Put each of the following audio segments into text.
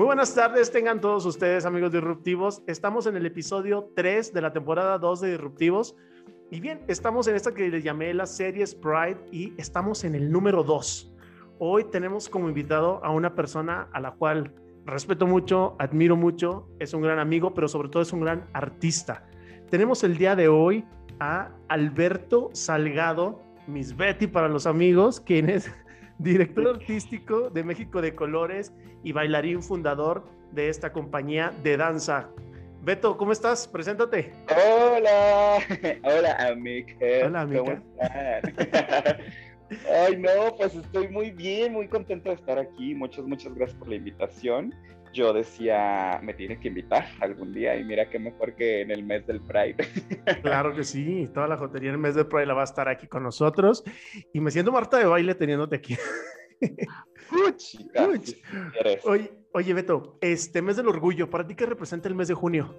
Muy buenas tardes, tengan todos ustedes, amigos disruptivos. Estamos en el episodio 3 de la temporada 2 de Disruptivos. Y bien, estamos en esta que le llamé la serie Pride y estamos en el número 2. Hoy tenemos como invitado a una persona a la cual respeto mucho, admiro mucho, es un gran amigo, pero sobre todo es un gran artista. Tenemos el día de hoy a Alberto Salgado, Miss Betty para los amigos, quien es director artístico de México de Colores y bailarín fundador de esta compañía de danza. Beto, ¿cómo estás? Preséntate. Hola, hola, amiga. Hola, amiga. Ay, no, pues estoy muy bien, muy contento de estar aquí. Muchas, muchas gracias por la invitación. Yo decía, me tiene que invitar algún día y mira qué mejor que en el mes del Pride. Claro que sí, toda la jotería en el mes del Pride la va a estar aquí con nosotros y me siento Marta de baile teniéndote aquí. Oye, oye, Beto, este mes del orgullo, ¿para ti qué representa el mes de junio?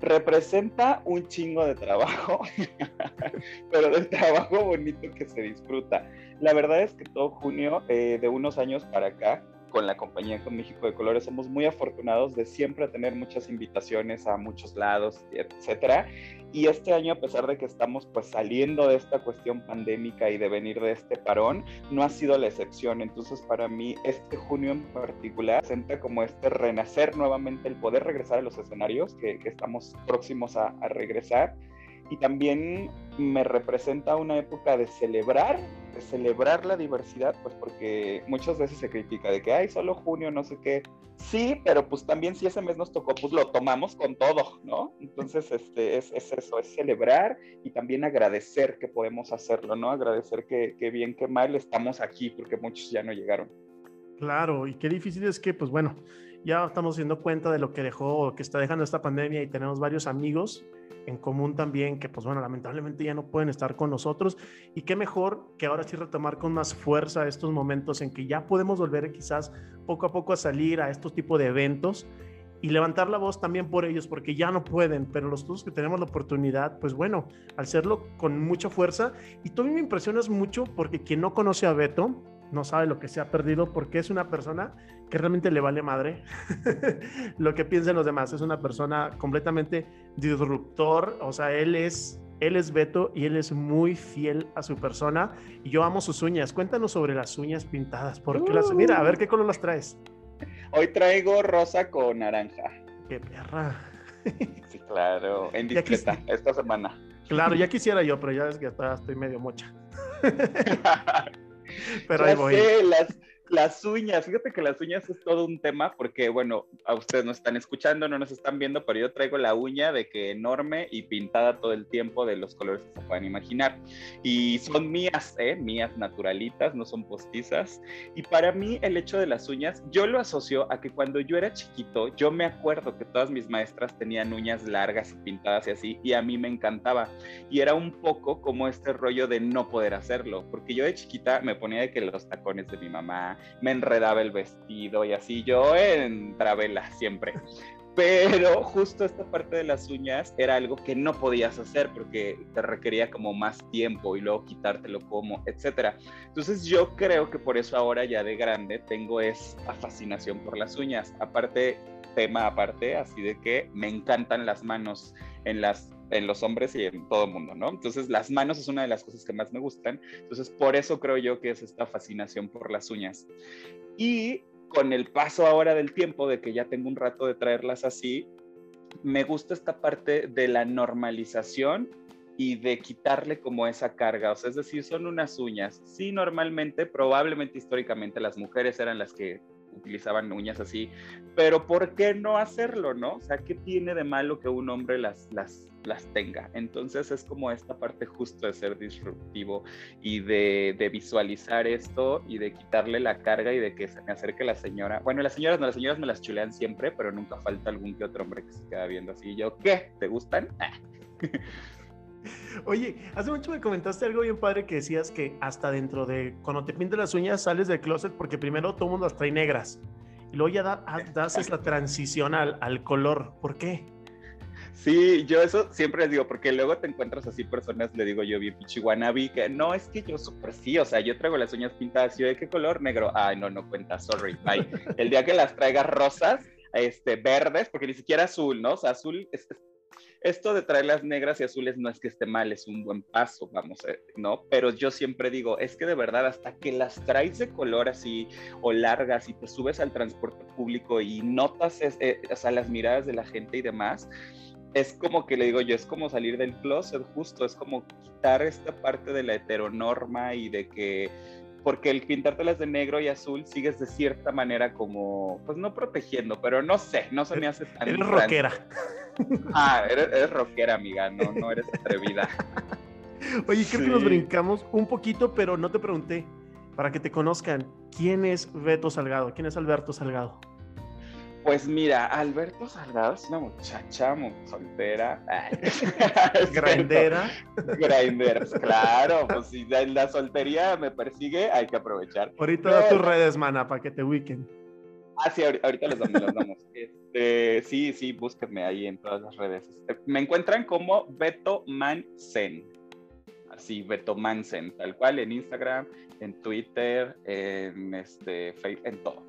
representa un chingo de trabajo, pero del trabajo bonito que se disfruta. La verdad es que todo junio, eh, de unos años para acá, con la compañía con México de Colores somos muy afortunados de siempre tener muchas invitaciones a muchos lados, etcétera. Y este año, a pesar de que estamos pues saliendo de esta cuestión pandémica y de venir de este parón, no ha sido la excepción. Entonces, para mí, este junio en particular presenta como este renacer nuevamente, el poder regresar a los escenarios que, que estamos próximos a, a regresar y también me representa una época de celebrar, celebrar la diversidad, pues porque muchas veces se critica de que, hay solo junio, no sé qué. Sí, pero pues también si ese mes nos tocó, pues lo tomamos con todo, ¿no? Entonces, este, es, es eso, es celebrar y también agradecer que podemos hacerlo, ¿no? Agradecer que, que bien, que mal estamos aquí, porque muchos ya no llegaron. Claro, y qué difícil es que, pues bueno, ya estamos dando cuenta de lo que dejó, que está dejando esta pandemia y tenemos varios amigos en común también que, pues bueno, lamentablemente ya no pueden estar con nosotros. Y qué mejor que ahora sí retomar con más fuerza estos momentos en que ya podemos volver quizás poco a poco a salir a estos tipos de eventos y levantar la voz también por ellos, porque ya no pueden, pero los todos que tenemos la oportunidad, pues bueno, al hacerlo con mucha fuerza. Y tú me impresionas mucho porque quien no conoce a Beto, no sabe lo que se ha perdido porque es una persona que realmente le vale madre lo que piensen los demás. Es una persona completamente disruptor, o sea, él es, él es Beto y él es muy fiel a su persona y yo amo sus uñas. Cuéntanos sobre las uñas pintadas, porque las, mira, a ver qué color las traes. Hoy traigo rosa con naranja. ¡Qué perra! sí, claro, en discreta, esta semana. Claro, ya quisiera yo, pero ya es que estoy medio mocha. Pero ahí voy. las, las uñas, fíjate que las uñas es todo un tema porque, bueno, a ustedes no están escuchando, no nos están viendo, pero yo traigo la uña de que enorme y pintada todo el tiempo de los colores que se puedan imaginar. Y son mías, ¿eh? Mías naturalitas, no son postizas. Y para mí el hecho de las uñas, yo lo asocio a que cuando yo era chiquito, yo me acuerdo que todas mis maestras tenían uñas largas y pintadas y así, y a mí me encantaba. Y era un poco como este rollo de no poder hacerlo, porque yo de chiquita me ponía de que los tacones de mi mamá, me enredaba el vestido y así yo en travela siempre. Pero justo esta parte de las uñas era algo que no podías hacer porque te requería como más tiempo y luego quitártelo como, etcétera. Entonces yo creo que por eso ahora ya de grande tengo esta fascinación por las uñas. Aparte, tema aparte, así de que me encantan las manos en las en los hombres y en todo el mundo, ¿no? Entonces las manos es una de las cosas que más me gustan, entonces por eso creo yo que es esta fascinación por las uñas. Y con el paso ahora del tiempo, de que ya tengo un rato de traerlas así, me gusta esta parte de la normalización y de quitarle como esa carga, o sea, es decir, son unas uñas. Sí, normalmente, probablemente históricamente las mujeres eran las que utilizaban uñas así, pero ¿por qué no hacerlo, no? O sea, ¿qué tiene de malo que un hombre las, las, las tenga? Entonces es como esta parte justo de ser disruptivo y de, de, visualizar esto y de quitarle la carga y de que se me acerque la señora. Bueno, las señoras no, las señoras me las chulean siempre, pero nunca falta algún que otro hombre que se queda viendo así. Y yo, ¿qué? ¿Te gustan? Oye, hace mucho me comentaste algo bien padre que decías que hasta dentro de cuando te pintas las uñas sales del closet porque primero todo mundo las trae negras y luego ya das la transición al, al color. ¿Por qué? Sí, yo eso siempre les digo, porque luego te encuentras así personas, le digo yo bien pichiguanabi, que no, es que yo súper sí, o sea, yo traigo las uñas pintadas, yo de qué color negro, ay, no, no cuenta, sorry, bye. El día que las traigas rosas, este, verdes, porque ni siquiera azul, ¿no? O sea, azul, es, esto de traerlas negras y azules no es que esté mal, es un buen paso, vamos, a, ¿no? Pero yo siempre digo, es que de verdad, hasta que las traes de color así o largas y te subes al transporte público y notas, eh, o sea, las miradas de la gente y demás, es como que le digo yo, es como salir del closet justo, es como quitar esta parte de la heteronorma y de que, porque el pintártelas de negro y azul sigues de cierta manera como, pues no protegiendo, pero no sé, no se me hace tan... Eres rockera. Ah, eres, rockera, amiga, no, no eres atrevida. Oye, creo que nos brincamos un poquito, pero no te pregunté, para que te conozcan, ¿quién es Beto Salgado? ¿Quién es Alberto Salgado? Pues mira, Alberto Salgado es una muchacha soltera. Grindera. Grindera, claro. Pues si la soltería me persigue, hay que aprovechar. Ahorita da tus redes, mana, para que te ubiquen. Ah, sí, ahorita les damos, damos. Este, sí, sí, búsquenme ahí en todas las redes. Este, me encuentran como Beto Mansen. Así, Beto Mansen, tal cual, en Instagram, en Twitter, en, este, en todo.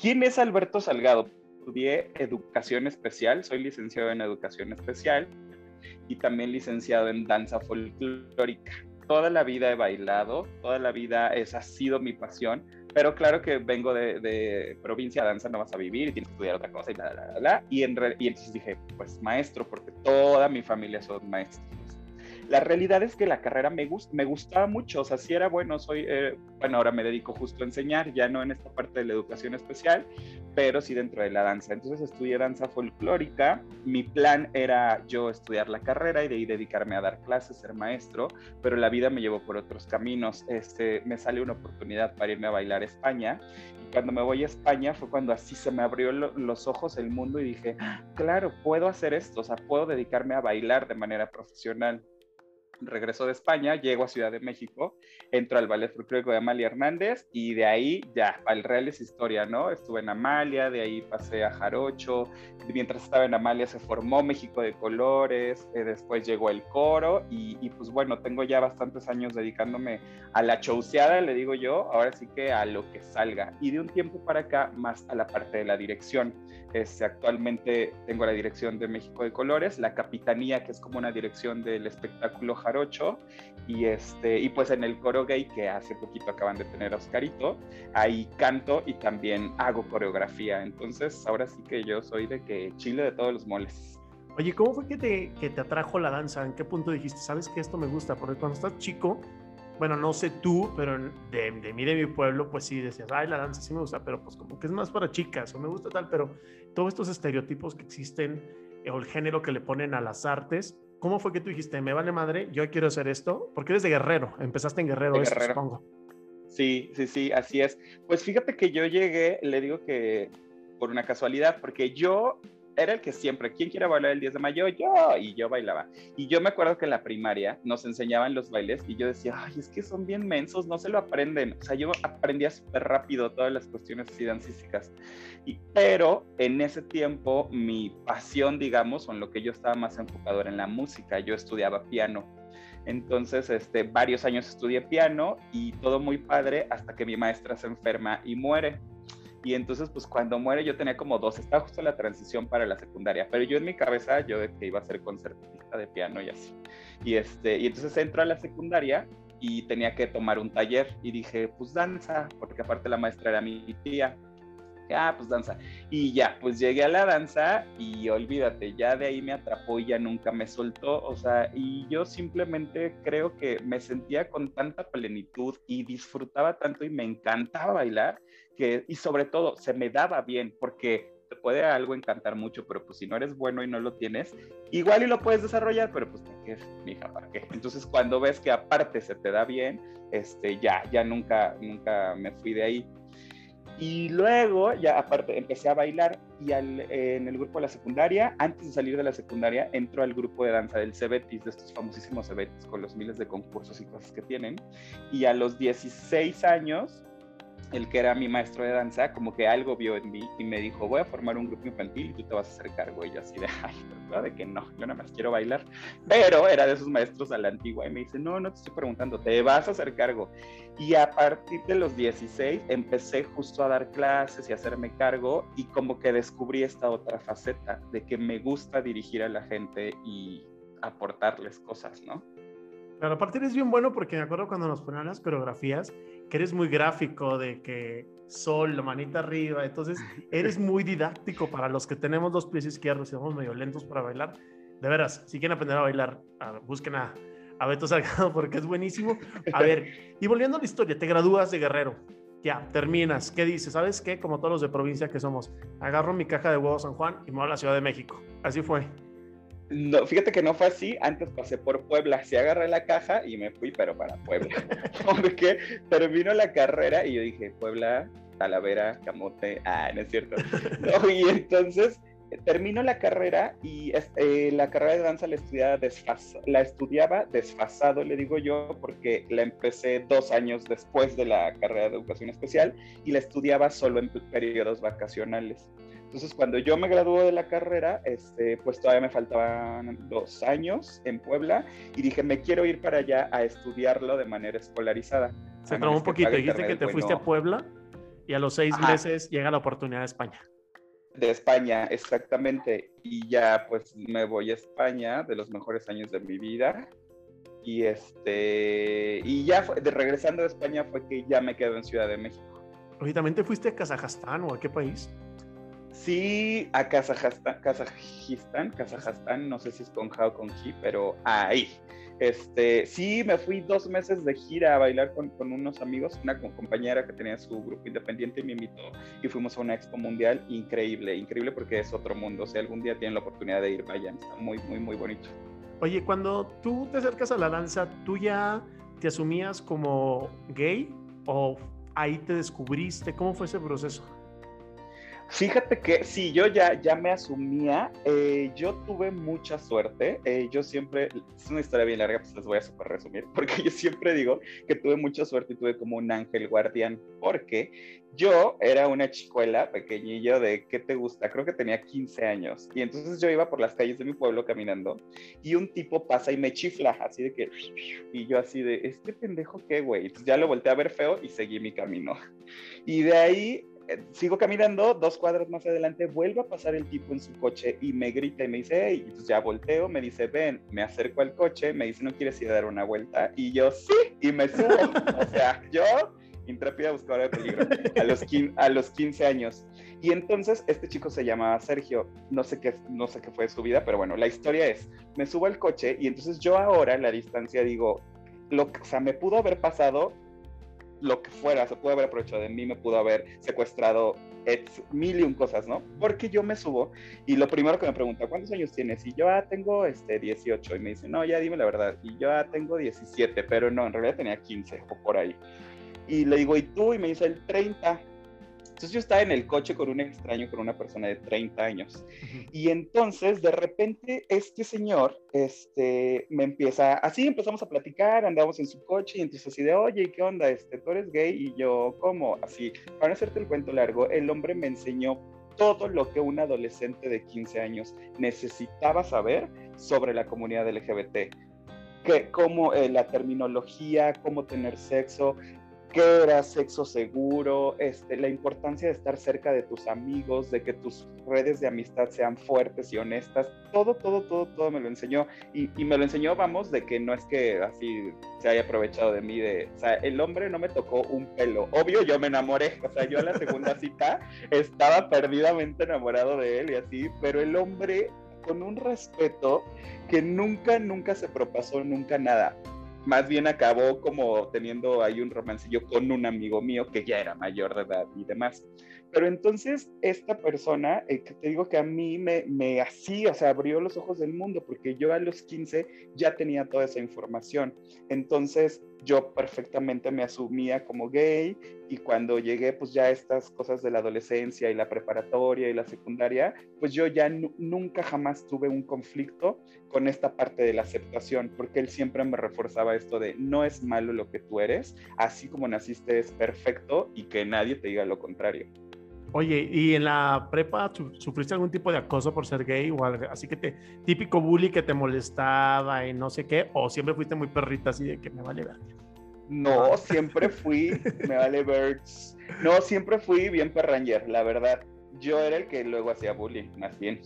¿Quién es Alberto Salgado? Estudié educación especial, soy licenciado en educación especial y también licenciado en danza folclórica. Toda la vida he bailado, toda la vida esa ha sido mi pasión, pero claro que vengo de, de provincia, danza no vas a vivir tienes que estudiar otra cosa y la, la, la, y, en, y entonces dije, pues maestro, porque toda mi familia son maestros. La realidad es que la carrera me, gust me gustaba mucho, o sea, si era bueno, soy, eh, bueno, ahora me dedico justo a enseñar, ya no en esta parte de la educación especial, pero sí dentro de la danza. Entonces estudié danza folclórica, mi plan era yo estudiar la carrera y de ahí dedicarme a dar clases, ser maestro, pero la vida me llevó por otros caminos. Este, me sale una oportunidad para irme a bailar a España y cuando me voy a España fue cuando así se me abrió los ojos el mundo y dije, ah, claro, puedo hacer esto, o sea, puedo dedicarme a bailar de manera profesional regreso de España, llego a Ciudad de México, entro al Ballet Folclórico de Amalia Hernández y de ahí ya, al Real es historia, ¿no? Estuve en Amalia, de ahí pasé a Jarocho, mientras estaba en Amalia se formó México de Colores, eh, después llegó el coro y, y, pues bueno, tengo ya bastantes años dedicándome a la chauceada, le digo yo, ahora sí que a lo que salga y de un tiempo para acá más a la parte de la dirección. Este, actualmente tengo la dirección de México de Colores, la capitanía, que es como una dirección del espectáculo jarocho, y, este, y pues en el coro gay, que hace poquito acaban de tener a Oscarito, ahí canto y también hago coreografía. Entonces, ahora sí que yo soy de que chile de todos los moles. Oye, ¿cómo fue que te, que te atrajo la danza? ¿En qué punto dijiste, sabes que esto me gusta? Porque cuando estás chico, bueno, no sé tú, pero de, de, mí, de mi pueblo, pues sí decías, ay, la danza sí me gusta, pero pues como que es más para chicas o me gusta tal, pero todos estos estereotipos que existen o el género que le ponen a las artes, ¿cómo fue que tú dijiste, me vale madre, yo quiero hacer esto? Porque eres de Guerrero, empezaste en Guerrero, eso, Guerrero. supongo. Sí, sí, sí, así es. Pues fíjate que yo llegué, le digo que por una casualidad, porque yo era el que siempre, ¿quién quiere bailar el 10 de mayo? Yo, y yo bailaba. Y yo me acuerdo que en la primaria nos enseñaban los bailes y yo decía, ay, es que son bien mensos, no se lo aprenden. O sea, yo aprendía súper rápido todas las cuestiones así dancísticas. Y, pero en ese tiempo mi pasión, digamos, o en lo que yo estaba más enfocado era en la música. Yo estudiaba piano. Entonces, este, varios años estudié piano y todo muy padre hasta que mi maestra se enferma y muere. Y entonces, pues cuando muere yo tenía como dos, estaba justo la transición para la secundaria, pero yo en mi cabeza yo de que iba a ser concertista de piano y así. Y, este, y entonces entro a la secundaria y tenía que tomar un taller y dije, pues danza, porque aparte la maestra era mi tía. Ah, pues danza. Y ya, pues llegué a la danza y olvídate, ya de ahí me atrapó y ya nunca me soltó. O sea, y yo simplemente creo que me sentía con tanta plenitud y disfrutaba tanto y me encantaba bailar y sobre todo se me daba bien, porque te puede algo encantar mucho, pero pues si no eres bueno y no lo tienes, igual y lo puedes desarrollar, pero pues ¿para qué, mija? ¿Para qué? Entonces cuando ves que aparte se te da bien, este, ya, ya nunca, nunca me fui de ahí. Y luego, ya aparte, empecé a bailar y al, en el grupo de la secundaria, antes de salir de la secundaria, entro al grupo de danza del Cebetis, de estos famosísimos Cebetis, con los miles de concursos y cosas que tienen. Y a los 16 años el que era mi maestro de danza, como que algo vio en mí y me dijo, voy a formar un grupo infantil y tú te vas a hacer cargo. Y yo así de, ay, ¿verdad? De que no, yo nada más quiero bailar. Pero era de esos maestros a la antigua y me dice, no, no te estoy preguntando, te vas a hacer cargo. Y a partir de los 16 empecé justo a dar clases y a hacerme cargo y como que descubrí esta otra faceta de que me gusta dirigir a la gente y aportarles cosas, ¿no? Pero aparte eres bien bueno porque me acuerdo cuando nos ponían las coreografías que eres muy gráfico, de que sol, la manita arriba, entonces eres muy didáctico para los que tenemos dos pies izquierdos y somos medio lentos para bailar. De veras, si quieren aprender a bailar, busquen a, a Beto Salgado porque es buenísimo. A ver, y volviendo a la historia, te gradúas de guerrero, ya, terminas, ¿qué dices? ¿Sabes qué? Como todos los de provincia que somos, agarro mi caja de huevos San Juan y me voy a la Ciudad de México. Así fue. No, fíjate que no fue así. Antes pasé por Puebla, sí agarré la caja y me fui, pero para Puebla. Porque terminó la carrera y yo dije, Puebla, Talavera, Camote, ah, no es cierto. y entonces termino la carrera y eh, la carrera de danza la estudiaba, la estudiaba desfasado, le digo yo, porque la empecé dos años después de la carrera de educación especial y la estudiaba solo en periodos vacacionales. Entonces, cuando yo me gradué de la carrera, este, pues todavía me faltaban dos años en Puebla y dije, me quiero ir para allá a estudiarlo de manera escolarizada. Se tomó un poquito, dijiste que te fuiste a Puebla y a los seis meses llega la oportunidad de España. De España, exactamente. Y ya pues me voy a España, de los mejores años de mi vida. Y este y ya de, regresando de España fue que ya me quedo en Ciudad de México. Oye, ¿también te fuiste a Kazajstán o a qué país? Sí, a Kazajstán, Kazajistán, Kazajstán, no sé si es con Ja o con Ji, pero ahí. Este, sí, me fui dos meses de gira a bailar con, con, unos amigos, una compañera que tenía su grupo independiente me invitó y fuimos a una expo mundial increíble, increíble porque es otro mundo. Si algún día tienen la oportunidad de ir, vayan, está muy, muy, muy bonito. Oye, cuando tú te acercas a la danza, ¿tú ya te asumías como gay o ahí te descubriste? ¿Cómo fue ese proceso? Fíjate que sí, yo ya, ya me asumía, eh, yo tuve mucha suerte, eh, yo siempre, es una historia bien larga, pues les voy a super resumir, porque yo siempre digo que tuve mucha suerte y tuve como un ángel guardián, porque yo era una chicuela pequeñillo de, ¿qué te gusta? Creo que tenía 15 años, y entonces yo iba por las calles de mi pueblo caminando, y un tipo pasa y me chifla, así de que, y yo así de, ¿este pendejo qué, güey? Entonces ya lo volteé a ver feo y seguí mi camino. Y de ahí sigo caminando, dos cuadras más adelante, vuelve a pasar el tipo en su coche y me grita y me dice, hey, entonces ya volteo, me dice, ven, me acerco al coche, me dice, ¿no quieres ir a dar una vuelta? Y yo, sí, y me subo. o sea, yo, intrépida buscadora de peligro, a los, a los 15 años. Y entonces este chico se llamaba Sergio, no sé qué, no sé qué fue su vida, pero bueno, la historia es, me subo al coche y entonces yo ahora en la distancia digo, lo, o sea, me pudo haber pasado lo que fuera, se puede haber aprovechado de mí, me pudo haber secuestrado, mil y un cosas, ¿no? Porque yo me subo y lo primero que me pregunta, ¿cuántos años tienes? Y yo, ah, tengo este, 18. Y me dice, no, ya dime la verdad. Y yo, ah, tengo 17, pero no, en realidad tenía 15 o por ahí. Y le digo, ¿y tú? Y me dice, el 30. Entonces yo estaba en el coche con un extraño, con una persona de 30 años. Y entonces de repente este señor este, me empieza, así empezamos a platicar, andamos en su coche y entonces así de, oye, ¿qué onda? Este, ¿Tú eres gay? Y yo, ¿cómo? Así, para hacerte el cuento largo, el hombre me enseñó todo lo que un adolescente de 15 años necesitaba saber sobre la comunidad LGBT. Que, cómo eh, la terminología, cómo tener sexo, qué era sexo seguro, este, la importancia de estar cerca de tus amigos, de que tus redes de amistad sean fuertes y honestas, todo, todo, todo, todo me lo enseñó. Y, y, me lo enseñó, vamos, de que no es que así se haya aprovechado de mí, de, o sea, el hombre no me tocó un pelo. Obvio, yo me enamoré, o sea, yo en la segunda cita estaba perdidamente enamorado de él y así, pero el hombre con un respeto que nunca, nunca se propasó, nunca nada más bien acabó como teniendo ahí un romancillo con un amigo mío que ya era mayor de edad y demás. Pero entonces esta persona, eh, que te digo que a mí me, me así, o sea, abrió los ojos del mundo, porque yo a los 15 ya tenía toda esa información. Entonces, yo perfectamente me asumía como gay y cuando llegué pues ya estas cosas de la adolescencia y la preparatoria y la secundaria, pues yo ya nunca jamás tuve un conflicto con esta parte de la aceptación, porque él siempre me reforzaba esto de no es malo lo que tú eres, así como naciste es perfecto y que nadie te diga lo contrario. Oye, ¿y en la prepa sufriste algún tipo de acoso por ser gay o algo? Así que te, típico bully que te molestaba y no sé qué, o siempre fuiste muy perrita así de que me vale ver. No, siempre fui, me vale birds. No, siempre fui bien perranger, la verdad. Yo era el que luego hacía bullying, más bien.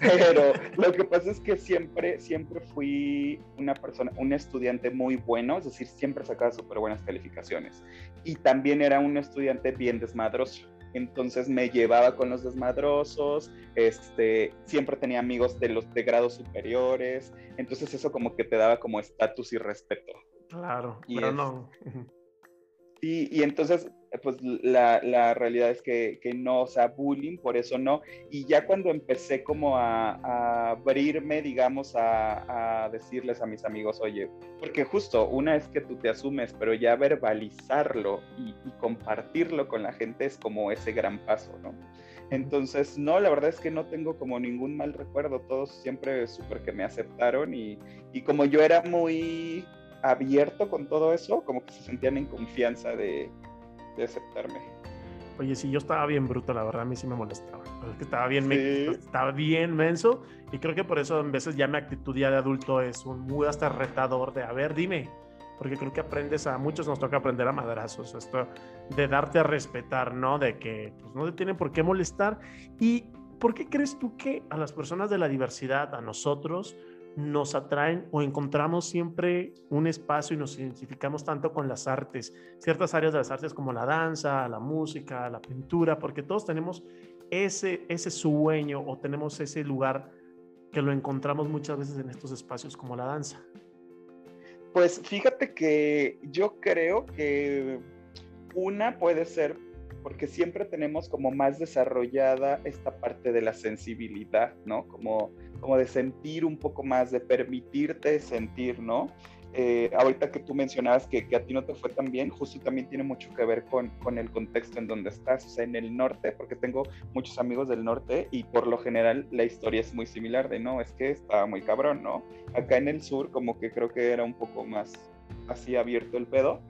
Pero lo que pasa es que siempre, siempre fui una persona, un estudiante muy bueno, es decir, siempre sacaba súper buenas calificaciones. Y también era un estudiante bien desmadroso entonces me llevaba con los desmadrosos, este, siempre tenía amigos de los de grados superiores, entonces eso como que te daba como estatus y respeto. Claro, pero no. Y, y entonces pues la, la realidad es que, que, no, o sea, bullying, por eso no. Y ya cuando empecé como a, a abrirme, digamos, a, a, decirles a mis amigos, oye, porque justo una es que tú te asumes, pero ya verbalizarlo y, y compartirlo con la gente es como ese gran paso, ¿no? Entonces, no, la verdad es que no tengo como ningún mal recuerdo, todos siempre súper que me aceptaron y, y como yo era muy abierto con todo eso, como que se sentían en confianza de, de aceptarme. Oye, sí, yo estaba bien bruto, la verdad, a mí sí me molestaba. Es que estaba bien, estaba bien menso y creo que por eso en veces ya mi actitud ya de adulto es un muy hasta retador de, a ver, dime, porque creo que aprendes a, muchos nos toca aprender a madrazos, esto de darte a respetar, ¿no? De que pues, no te tienen por qué molestar. ¿Y por qué crees tú que a las personas de la diversidad, a nosotros, nos atraen o encontramos siempre un espacio y nos identificamos tanto con las artes, ciertas áreas de las artes como la danza, la música, la pintura, porque todos tenemos ese, ese sueño o tenemos ese lugar que lo encontramos muchas veces en estos espacios como la danza. Pues fíjate que yo creo que una puede ser porque siempre tenemos como más desarrollada esta parte de la sensibilidad, ¿no? Como, como de sentir un poco más, de permitirte sentir, ¿no? Eh, ahorita que tú mencionabas que, que, a ti no te fue tan bien, justo también tiene mucho que ver con, con, el contexto en donde estás, o sea, en el norte, porque tengo muchos amigos del norte y por lo general la historia es muy similar de, no, es que estaba muy cabrón, ¿no? Acá en el sur como que creo que era un poco más así abierto el pedo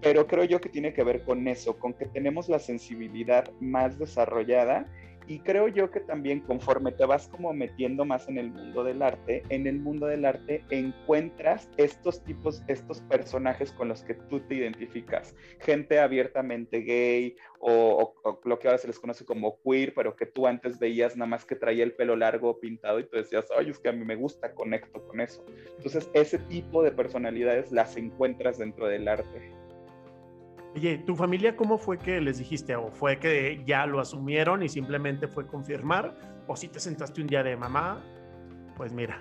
pero creo yo que tiene que ver con eso, con que tenemos la sensibilidad más desarrollada y creo yo que también conforme te vas como metiendo más en el mundo del arte, en el mundo del arte encuentras estos tipos, estos personajes con los que tú te identificas. Gente abiertamente gay o, lo que ahora se les conoce como queer, pero que tú antes veías nada más que traía el pelo largo pintado y tú decías, ay, es que a mí me gusta, conecto con eso. Entonces ese tipo de personalidades las encuentras dentro del arte. Oye, ¿tu familia cómo fue que les dijiste? ¿O fue que ya lo asumieron y simplemente fue confirmar? ¿O si te sentaste un día de mamá? Pues mira.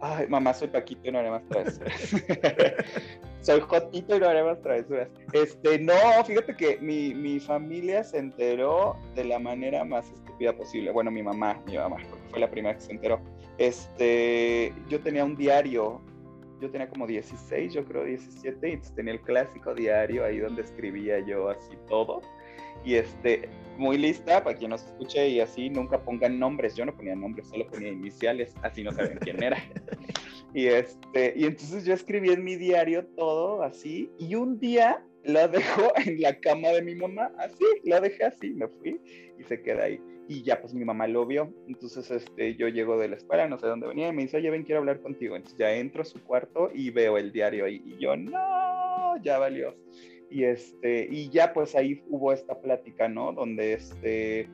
Ay, mamá, soy Paquito y no haré más travesuras. soy Jotito y no haré más travesuras. Este, no, fíjate que mi, mi familia se enteró de la manera más estúpida posible. Bueno, mi mamá, mi mamá, fue la primera que se enteró. Este, yo tenía un diario yo tenía como 16, yo creo 17, y tenía el clásico diario ahí donde escribía yo así todo. Y este, muy lista para quien nos escuche y así nunca pongan nombres. Yo no ponía nombres, solo ponía iniciales, así no saben quién era. Y este, y entonces yo escribí en mi diario todo así, y un día lo dejo en la cama de mi mamá, así, lo dejé así, me fui y se queda ahí y ya pues mi mamá lo vio. Entonces este, yo llego de la escuela, no sé dónde venía, y me dice, oye, ven, quiero hablar contigo. Entonces ya entro a su cuarto y veo el diario ahí. Y yo, no, ya valió. Y, este, y ya pues ahí hubo esta plática, ¿no? Donde este,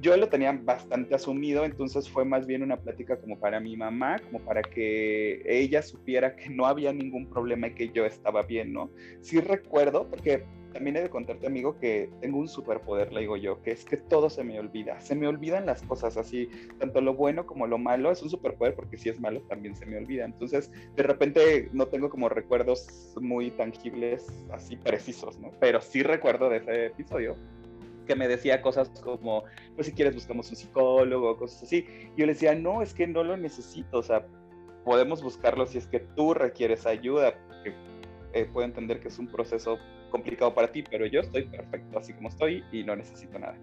yo lo tenía bastante asumido, entonces fue más bien una plática como para mi mamá, como para que ella supiera que no había ningún problema y que yo estaba bien, ¿no? Sí recuerdo, porque también he de contarte, amigo, que tengo un superpoder, le digo yo, que es que todo se me olvida. Se me olvidan las cosas así, tanto lo bueno como lo malo. Es un superpoder porque si es malo también se me olvida. Entonces, de repente no tengo como recuerdos muy tangibles, así precisos, ¿no? Pero sí recuerdo de ese episodio que me decía cosas como, pues si quieres buscamos un psicólogo, cosas así. Yo le decía, no, es que no lo necesito, o sea, podemos buscarlo si es que tú requieres ayuda, porque eh, puedo entender que es un proceso complicado para ti, pero yo estoy perfecto así como estoy y no necesito nada.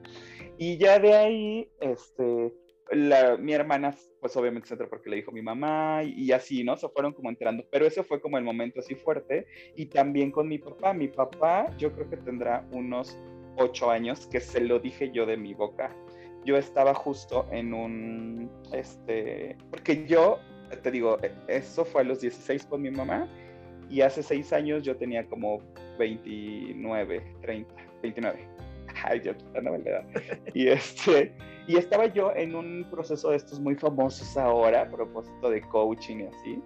Y ya de ahí, este, la, mi hermana, pues obviamente se entró porque le dijo mi mamá y, y, así, ¿no? Se fueron como entrando, pero ese fue como el momento así fuerte. Y también con mi papá. Mi papá, yo creo que tendrá unos ocho años que se lo dije yo de mi boca. Yo estaba justo en un, este, porque yo, te digo, e, eso fue a los 16 con mi mamá y hace seis años yo tenía como 29, 30, 29. Ay, yo no me Y este, y estaba yo en un proceso de estos muy famosos ahora, a propósito de coaching y así.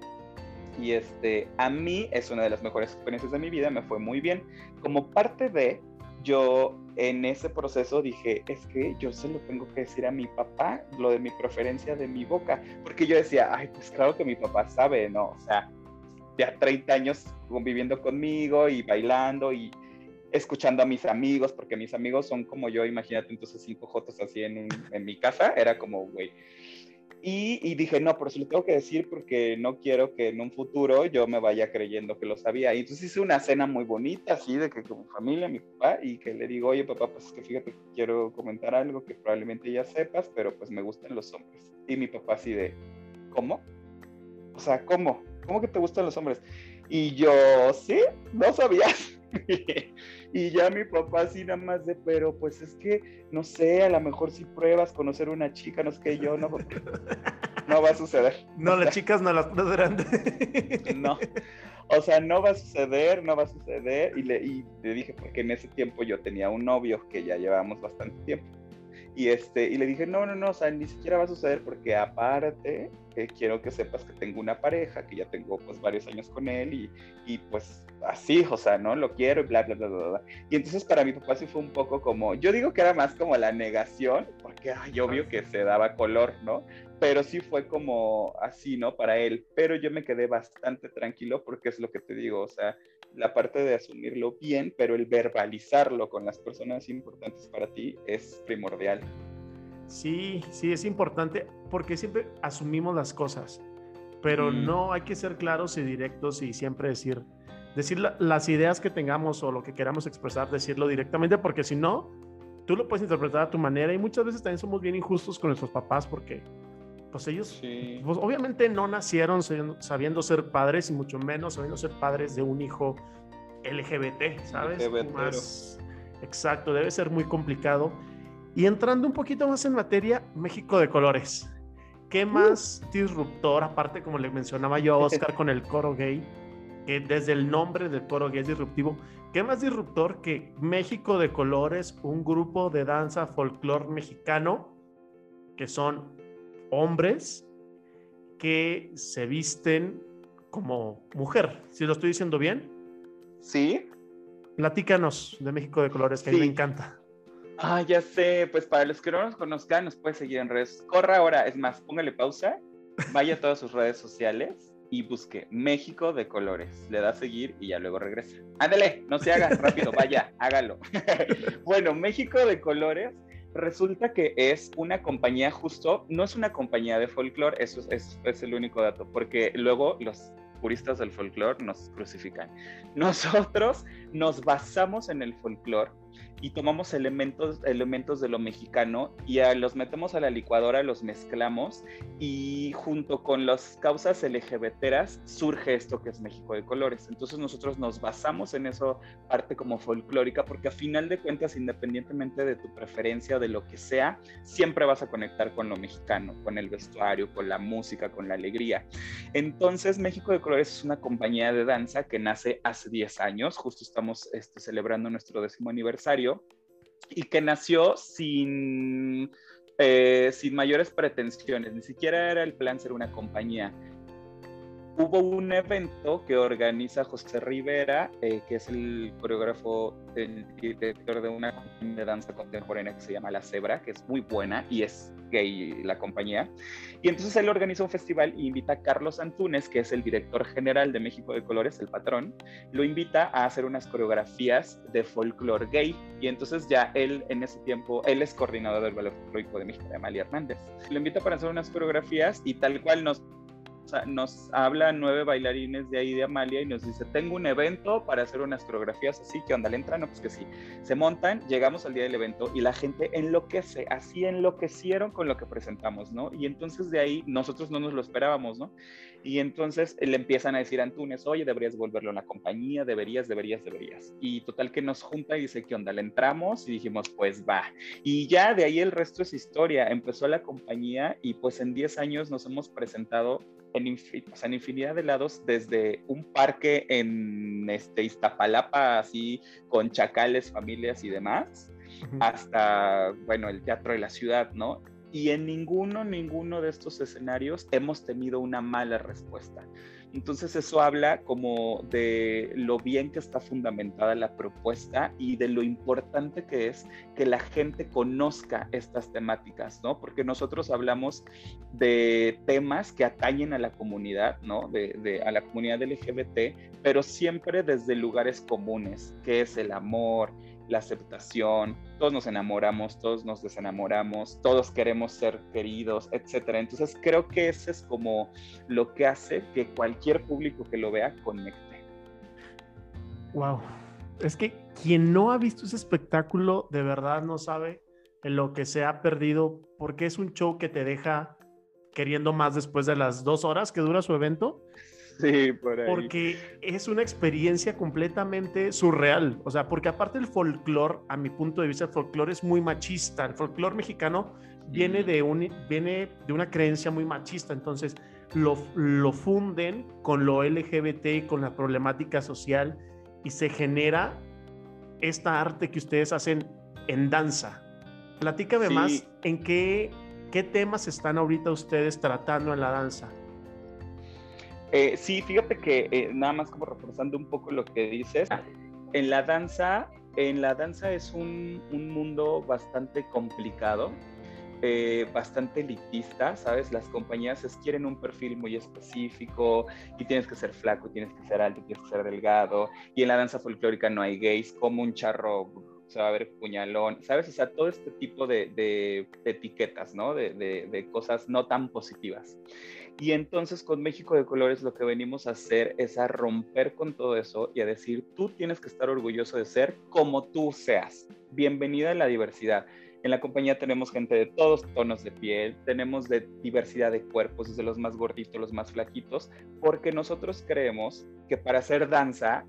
Y este, a mí es una de las mejores experiencias de mi vida, me fue muy bien. Como parte de, yo en ese proceso dije, es que yo se lo tengo que decir a mi papá, lo de mi preferencia de mi boca, porque yo decía, ay, pues claro que mi papá sabe, ¿no? O sea, ya 30 años conviviendo conmigo y bailando y escuchando a mis amigos, porque mis amigos son como yo, imagínate entonces cinco jotos así en, en mi casa, era como, güey. Y, y, dije, no, pero se lo tengo que decir porque no quiero que en un futuro yo me vaya creyendo que lo sabía. Y entonces hice una cena muy bonita, así, de que con mi familia, mi papá, y que le digo, oye, papá, pues es que fíjate que quiero comentar algo que probablemente ya sepas, pero pues me gustan los hombres. Y mi papá así de, ¿cómo? O sea, ¿cómo? ¿Cómo que te gustan los hombres? Y yo, sí, no sabías. y ya mi papá así nada más de, pero pues es que, no sé, a lo mejor si pruebas conocer una chica, no sé qué, yo no, no va a suceder. No, las chicas no las pueden no, o sea, no va a suceder, no va a suceder. Y le, y le dije, porque en ese tiempo yo tenía un novio que ya llevábamos bastante tiempo. Y, este, y le dije, no, no, no, o sea, ni siquiera va a suceder porque aparte eh, quiero que sepas que tengo una pareja, que ya tengo pues varios años con él y, y pues así, o sea, ¿no? Lo quiero y bla, bla, bla, bla, bla. Y entonces para mi papá sí fue un poco como, yo digo que era más como la negación, porque ay, obvio que se daba color, ¿no? Pero sí fue como así, ¿no? Para él. Pero yo me quedé bastante tranquilo porque es lo que te digo, o sea, la parte de asumirlo bien, pero el verbalizarlo con las personas importantes para ti es primordial. Sí, sí, es importante porque siempre asumimos las cosas, pero mm. no hay que ser claros y directos y siempre decir, decir las ideas que tengamos o lo que queramos expresar, decirlo directamente, porque si no, tú lo puedes interpretar a tu manera y muchas veces también somos bien injustos con nuestros papás porque pues ellos pues, obviamente no nacieron sabiendo ser padres y mucho menos sabiendo ser padres de un hijo LGBT, ¿sabes? Más, exacto, debe ser muy complicado. Y entrando un poquito más en materia, México de colores. ¿Qué uh. más disruptor, aparte como le mencionaba yo a Oscar con el coro gay, que desde el nombre del coro gay es disruptivo, ¿qué más disruptor que México de colores, un grupo de danza folclor mexicano que son hombres que se visten como mujer. ¿Si lo estoy diciendo bien? Sí. Platícanos de México de Colores, que a mí me encanta. Ah, ya sé, pues para los que no nos conozcan, nos puede seguir en redes. Corra ahora, es más, póngale pausa, vaya a todas sus redes sociales y busque México de Colores. Le da a seguir y ya luego regresa. Ándale, no se haga rápido, vaya, hágalo. bueno, México de Colores resulta que es una compañía justo, no es una compañía de folclore, eso es, es, el único dato, porque luego los puristas del folclore nos crucifican. Nosotros nos basamos en el folclore y tomamos elementos, elementos de lo mexicano y los metemos a la licuadora, los mezclamos y junto con las causas LGBTeras surge esto que es México de Colores. Entonces nosotros nos basamos en eso parte como folclórica porque a final de cuentas, independientemente de tu preferencia de lo que sea, siempre vas a conectar con lo mexicano, con el vestuario, con la música, con la alegría. Entonces México de Colores es una compañía de danza que nace hace 10 años, justo estamos este, celebrando nuestro décimo aniversario y que nació sin, eh, sin mayores pretensiones, ni siquiera era el plan ser una compañía. Hubo un evento que organiza José Rivera, eh, que es el coreógrafo, el director de una compañía de danza contemporánea que se llama La Cebra, que es muy buena y es gay la compañía. Y entonces él organiza un festival y invita a Carlos Antunes, que es el director general de México de Colores, el patrón, lo invita a hacer unas coreografías de folclore gay. Y entonces ya él en ese tiempo, él es coordinador del ballet folclórico de México, de Amalia Hernández. Lo invita para hacer unas coreografías y tal cual nos nos hablan nueve bailarines de ahí de Amalia y nos dice, tengo un evento para hacer unas coreografías así, que onda, le entran? No, pues que sí. Se montan, llegamos al día del evento y la gente enloquece, así enloquecieron con lo que presentamos, ¿no? Y entonces de ahí nosotros no nos lo esperábamos, ¿no? Y entonces le empiezan a decir a Antunes, oye, deberías volverlo a la compañía, deberías, deberías, deberías. Y total que nos junta y dice, ¿qué onda? Le entramos y dijimos, pues va. Y ya de ahí el resto es historia. Empezó la compañía y pues en 10 años nos hemos presentado en, en, infinidad de lados, desde un parque en este, Iztapalapa, así con chacales, familias y demás, hasta, bueno, el Teatro de la Ciudad, ¿no? Y en ninguno, ninguno de estos escenarios hemos tenido una mala respuesta. Entonces eso habla como de lo bien que está fundamentada la propuesta y de lo importante que es que la gente conozca estas temáticas, ¿no? Porque nosotros hablamos de temas que atañen a la comunidad, ¿no? De, a la comunidad LGBT, pero siempre desde lugares comunes, que es el amor, la aceptación, todos nos enamoramos, todos nos desenamoramos, todos queremos ser queridos, etc. Entonces creo que ese es como lo que hace que cualquier público que lo vea conecte. Wow. Es que quien no ha visto ese espectáculo de verdad no sabe en lo que se ha perdido porque es un show que te deja queriendo más después de las dos horas que dura su evento. Sí, por ahí. Porque es una experiencia completamente surreal. O sea, porque aparte el folclore, a mi punto de vista, el folclore es muy machista. El folclore mexicano viene de, un, viene de una creencia muy machista. Entonces, lo, lo funden con lo LGBT, con la problemática social y se genera esta arte que ustedes hacen en danza. Platícame más en qué, qué temas están ahorita ustedes tratando en la danza. Eh, sí, fíjate que eh, nada más como reforzando un poco lo que dices, en la danza, en la danza es un, mundo bastante complicado, eh, bastante elitista, ¿sabes? Las compañías quieren un perfil muy específico y tienes que ser flaco, tienes que ser alto, tienes que ser delgado. Y en la danza folclórica no hay gays, como un charro se va a ver puñalón, ¿sabes? O sea, todo este tipo de, etiquetas, ¿no? De, de, cosas no tan positivas. Y entonces con México de Colores lo que venimos a hacer es a romper con todo eso y a decir, tú tienes que estar orgulloso de ser como tú seas. Bienvenida a la diversidad. En la compañía tenemos gente de todos tonos de piel, tenemos de diversidad de cuerpos, desde los más gorditos, los más flaquitos, porque nosotros creemos que para hacer danza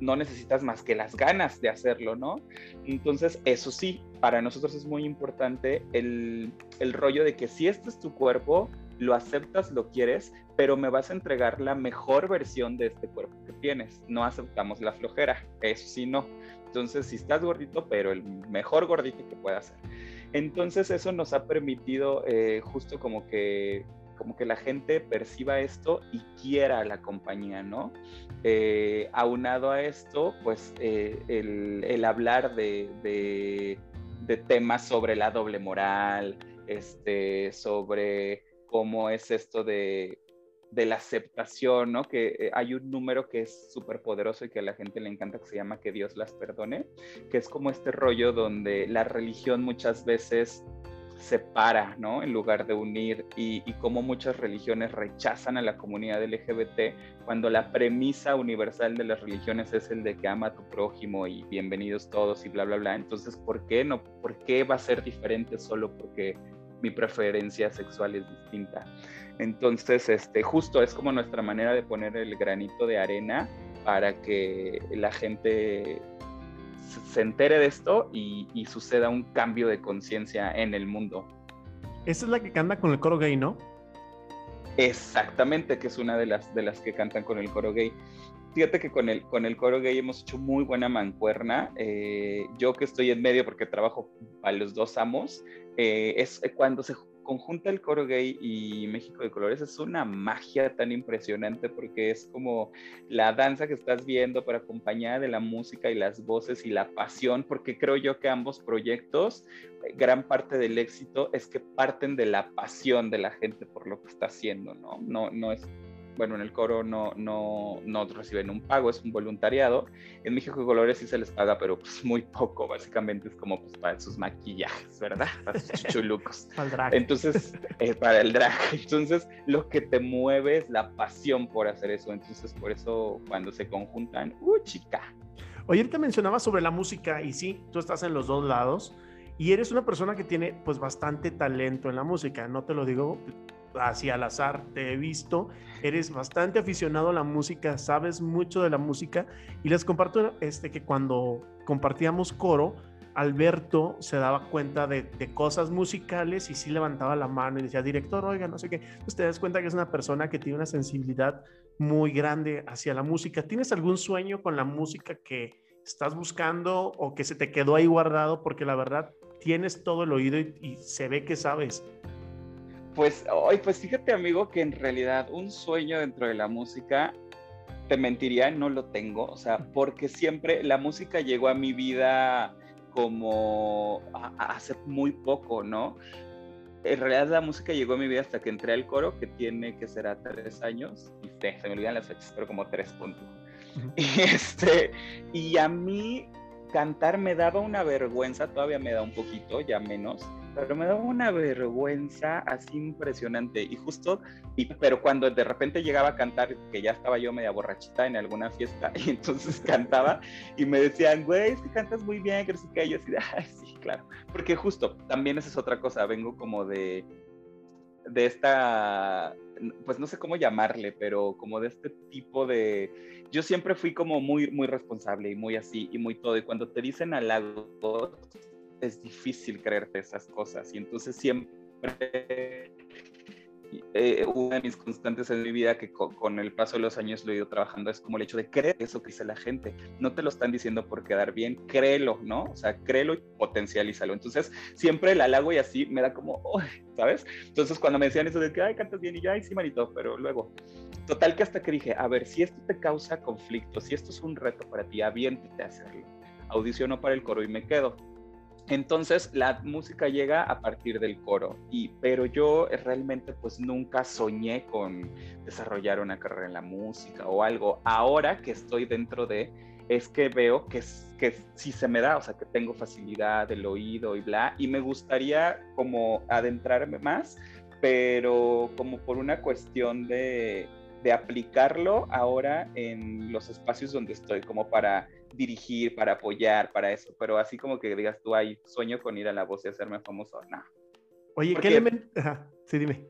no necesitas más que las ganas de hacerlo, ¿no? Entonces, eso sí, para nosotros es muy importante el, el rollo de que si este es tu cuerpo, lo aceptas, lo quieres, pero me vas a entregar la mejor versión de este cuerpo que tienes. No aceptamos la flojera, eso sí no. Entonces, si estás gordito, pero el mejor gordito que pueda ser. Entonces, eso nos ha permitido eh, justo como que como que la gente perciba esto y quiera la compañía, ¿no? Eh, aunado a esto, pues eh, el, hablar de, de, de, temas sobre la doble moral, este, sobre cómo es esto de, la aceptación, ¿no? Que eh, hay un número que es súper poderoso y que a la gente le encanta que se llama que Dios las perdone, que es como este rollo donde la religión muchas veces separa, ¿no? En lugar de unir y, y cómo muchas religiones rechazan a la comunidad LGBT cuando la premisa universal de las religiones es el de que ama a tu prójimo y bienvenidos todos y bla, bla, bla. Entonces, ¿por qué no? ¿Por qué va a ser diferente solo porque mi preferencia sexual es distinta. Entonces, este, justo es como nuestra manera de poner el granito de arena para que la gente se entere de esto y, suceda un cambio de conciencia en el mundo. Esa es la que canta con el coro gay, ¿no? Exactamente, que es una de las, de las que cantan con el coro gay. Fíjate que con el, con el coro gay hemos hecho muy buena mancuerna. Eh, yo que estoy en medio porque trabajo a los dos amos, eh, es cuando se conjunta el coro gay y México de Colores, es una magia tan impresionante porque es como la danza que estás viendo para acompañar de la música y las voces y la pasión, porque creo yo que ambos proyectos, gran parte del éxito es que parten de la pasión de la gente por lo que está haciendo, ¿no? No, no es bueno, en el coro no, no, no reciben un pago, es un voluntariado. En México Colores sí se les paga, pero pues muy poco, básicamente es como pues para sus maquillajes, ¿verdad? Para sus chulucos. para el drag. Entonces, eh, para el drag. Entonces, lo que te mueve es la pasión por hacer eso. Entonces, por eso cuando se conjuntan, ¡uh, chica! Oye, ahorita mencionabas sobre la música y sí, tú estás en los dos lados y eres una persona que tiene pues bastante talento en la música, no te lo digo así al azar, te he visto, eres bastante aficionado a la música, sabes mucho de la música y les comparto este que cuando compartíamos coro, Alberto se daba cuenta de, cosas musicales y sí levantaba la mano y decía, director, oiga, no sé qué. Usted te das cuenta que es una persona que tiene una sensibilidad muy grande hacia la música. ¿Tienes algún sueño con la música que estás buscando o que se te quedó ahí guardado? Porque la verdad tienes todo el oído y, se ve que sabes. Pues, hoy, pues fíjate, amigo, que en realidad un sueño dentro de la música, te mentiría, no lo tengo. O sea, porque siempre la música llegó a mi vida como hace muy poco, ¿no? En realidad la música llegó a mi vida hasta que entré al coro, que tiene que será tres años, y se me olvidan las fechas, pero como tres puntos. Y, este, y a mí cantar me daba una vergüenza, todavía me da un poquito, ya menos, pero me daba una vergüenza así impresionante. Y justo, y, pero cuando de repente llegaba a cantar, que ya estaba yo media borrachita en alguna fiesta, y entonces cantaba y me decían, güey, es que cantas muy bien, que que yo así, ay, sí, claro. Porque justo, también esa es otra cosa, vengo como de, de esta, pues no sé cómo llamarle, pero como de este tipo de... Yo siempre fui como muy, muy responsable y muy así y muy todo. Y cuando te dicen halagos, es difícil creerte esas cosas y entonces siempre eh, una de mis constantes en mi vida que con, el paso de los años lo he ido trabajando es como el hecho de creer eso que dice la gente. No te lo están diciendo por quedar bien, créelo, ¿no? O sea, créelo y potencialízalo. Entonces, siempre el halago y así me da como, ¿sabes? Entonces, cuando me decían eso de que, ay, cantas bien y ya, ay, sí, manito, pero luego, total que hasta que dije, a ver, si esto te causa conflicto, si esto es un reto para ti, aviéntate a hacerlo. Audiciono para el coro y me quedo entonces la música llega a partir del coro, y, pero yo realmente pues nunca soñé con desarrollar una carrera en la música o algo. Ahora que estoy dentro de, es que veo que, que sí se me da, o sea, que tengo facilidad del oído y bla, y me gustaría como adentrarme más, pero como por una cuestión de, de aplicarlo ahora en los espacios donde estoy, como para dirigir, para apoyar, para eso, pero así como que digas tú, hay sueño con ir a la voz y hacerme famoso, no. Oye, ¿qué elemento? Sí, dime.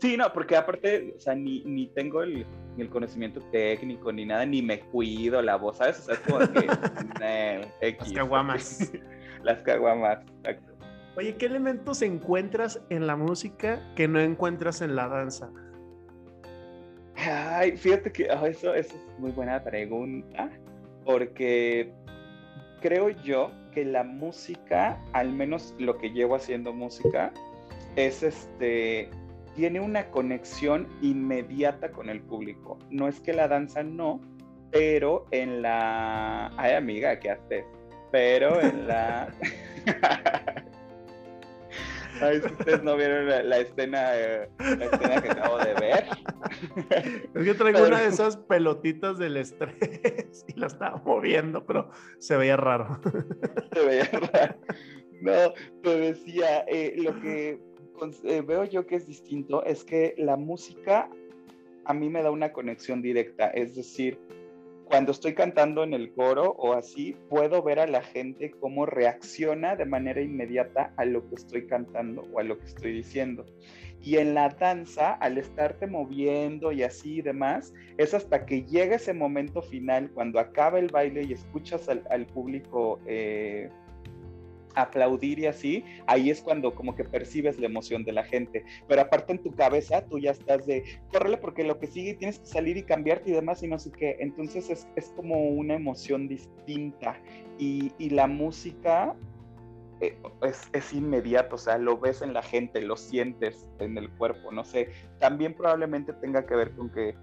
Sí, no, porque aparte, o sea, ni, ni tengo el, el, conocimiento técnico ni nada, ni me cuido la voz, ¿sabes? O sea, es como que... Las caguamas. Las caguamas, exacto. Oye, ¿qué elementos encuentras en la música que no encuentras en la danza? Ay, fíjate que oh, eso, eso es muy buena pregunta porque creo yo que la música, al menos lo que llevo haciendo música, es este, tiene una conexión inmediata con el público. No es que la danza no, pero en la... Ay, amiga, ¿qué haces? Pero en la... Ay, si ustedes no vieron la, escena, eh, la escena que acabo de ver. Es que traigo una de esas pelotitas del estrés y la estaba moviendo, pero se veía raro. Se veía raro. No, te decía, eh, lo que eh, veo yo que es distinto es que la música a mí me da una conexión directa, es decir, cuando estoy cantando en el coro o así, puedo ver a la gente cómo reacciona de manera inmediata a lo que estoy cantando o a lo que estoy diciendo. Y en la danza, al estarte moviendo y así y demás, es hasta que llega ese momento final, cuando acaba el baile y escuchas al, público eh, aplaudir y así, ahí es cuando como que percibes la emoción de la gente. Pero aparte en tu cabeza, tú ya estás de, córrele porque lo que sigue tienes que salir y cambiarte y demás y no sé qué. Entonces es, es como una emoción distinta. Y, y la música eh, es, es, inmediato, o sea, lo ves en la gente, lo sientes en el cuerpo, no sé. También probablemente tenga que ver con que